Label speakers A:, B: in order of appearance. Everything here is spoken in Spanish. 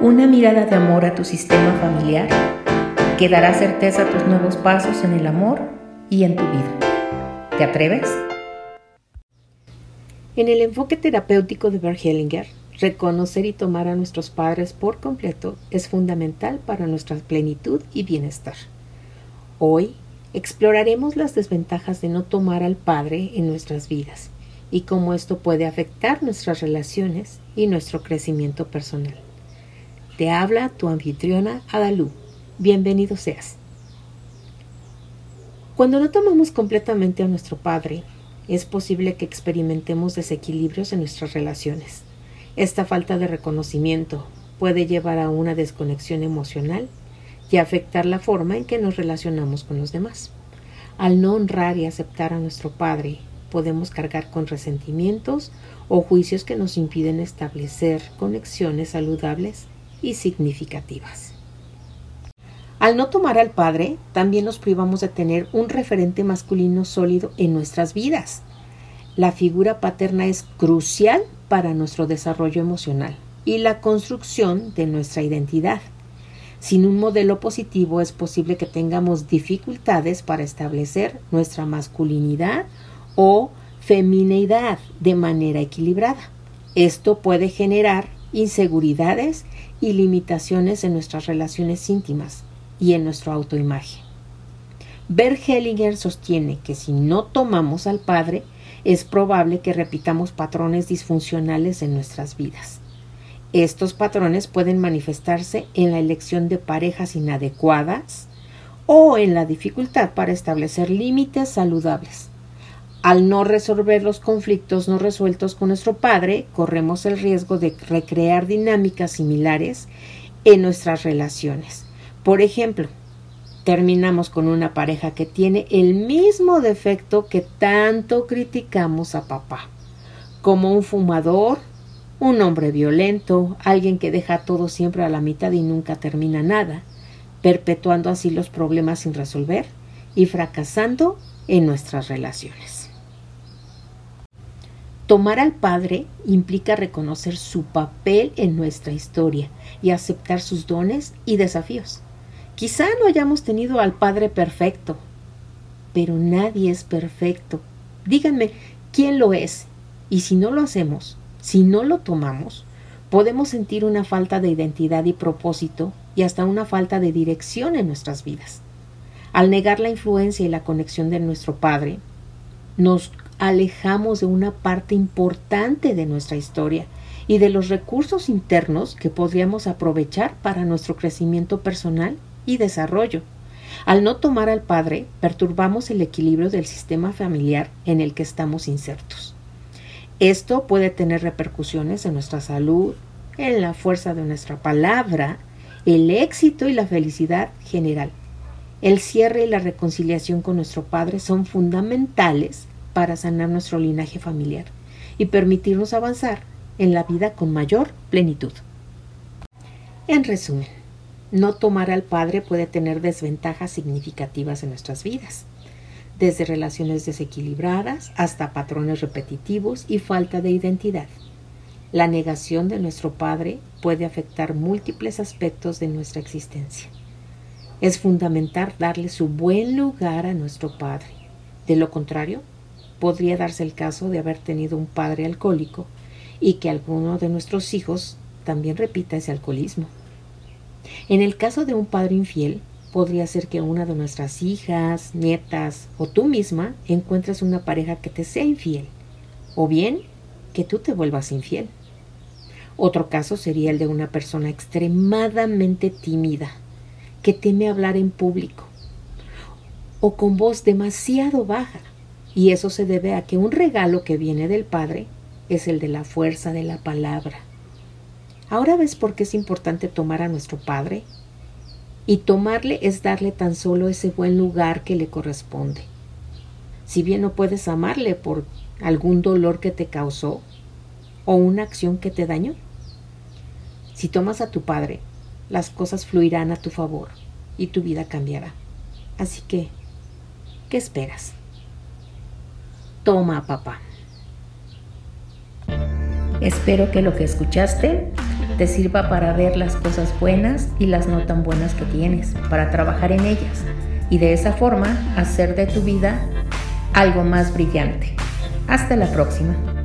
A: Una mirada de amor a tu sistema familiar que dará certeza a tus nuevos pasos en el amor y en tu vida. ¿Te atreves?
B: En el enfoque terapéutico de Bert Hellinger, reconocer y tomar a nuestros padres por completo es fundamental para nuestra plenitud y bienestar. Hoy exploraremos las desventajas de no tomar al Padre en nuestras vidas y cómo esto puede afectar nuestras relaciones y nuestro crecimiento personal. Te habla tu anfitriona Adalú. Bienvenido seas. Cuando no tomamos completamente a nuestro Padre, es posible que experimentemos desequilibrios en nuestras relaciones. Esta falta de reconocimiento puede llevar a una desconexión emocional y afectar la forma en que nos relacionamos con los demás. Al no honrar y aceptar a nuestro Padre, podemos cargar con resentimientos o juicios que nos impiden establecer conexiones saludables y significativas. Al no tomar al Padre, también nos privamos de tener un referente masculino sólido en nuestras vidas. La figura paterna es crucial para nuestro desarrollo emocional y la construcción de nuestra identidad. Sin un modelo positivo es posible que tengamos dificultades para establecer nuestra masculinidad o femineidad de manera equilibrada. Esto puede generar inseguridades y limitaciones en nuestras relaciones íntimas y en nuestra autoimagen. Bert Hellinger sostiene que si no tomamos al Padre, es probable que repitamos patrones disfuncionales en nuestras vidas. Estos patrones pueden manifestarse en la elección de parejas inadecuadas o en la dificultad para establecer límites saludables. Al no resolver los conflictos no resueltos con nuestro padre, corremos el riesgo de recrear dinámicas similares en nuestras relaciones. Por ejemplo, terminamos con una pareja que tiene el mismo defecto que tanto criticamos a papá, como un fumador, un hombre violento, alguien que deja todo siempre a la mitad y nunca termina nada, perpetuando así los problemas sin resolver y fracasando en nuestras relaciones. Tomar al Padre implica reconocer su papel en nuestra historia y aceptar sus dones y desafíos. Quizá no hayamos tenido al Padre perfecto, pero nadie es perfecto. Díganme, ¿quién lo es? Y si no lo hacemos, si no lo tomamos, podemos sentir una falta de identidad y propósito y hasta una falta de dirección en nuestras vidas. Al negar la influencia y la conexión de nuestro Padre, nos alejamos de una parte importante de nuestra historia y de los recursos internos que podríamos aprovechar para nuestro crecimiento personal y desarrollo. Al no tomar al Padre, perturbamos el equilibrio del sistema familiar en el que estamos insertos. Esto puede tener repercusiones en nuestra salud, en la fuerza de nuestra palabra, el éxito y la felicidad general. El cierre y la reconciliación con nuestro Padre son fundamentales para sanar nuestro linaje familiar y permitirnos avanzar en la vida con mayor plenitud. En resumen, no tomar al Padre puede tener desventajas significativas en nuestras vidas desde relaciones desequilibradas hasta patrones repetitivos y falta de identidad. La negación de nuestro Padre puede afectar múltiples aspectos de nuestra existencia. Es fundamental darle su buen lugar a nuestro Padre. De lo contrario, podría darse el caso de haber tenido un padre alcohólico y que alguno de nuestros hijos también repita ese alcoholismo. En el caso de un padre infiel, podría ser que una de nuestras hijas, nietas o tú misma encuentres una pareja que te sea infiel, o bien que tú te vuelvas infiel. Otro caso sería el de una persona extremadamente tímida, que teme hablar en público, o con voz demasiado baja, y eso se debe a que un regalo que viene del Padre es el de la fuerza de la palabra. Ahora ves por qué es importante tomar a nuestro Padre y tomarle es darle tan solo ese buen lugar que le corresponde. Si bien no puedes amarle por algún dolor que te causó o una acción que te dañó, si tomas a tu padre, las cosas fluirán a tu favor y tu vida cambiará. Así que, ¿qué esperas? Toma, papá.
A: Espero que lo que escuchaste te sirva para ver las cosas buenas y las no tan buenas que tienes, para trabajar en ellas y de esa forma hacer de tu vida algo más brillante. Hasta la próxima.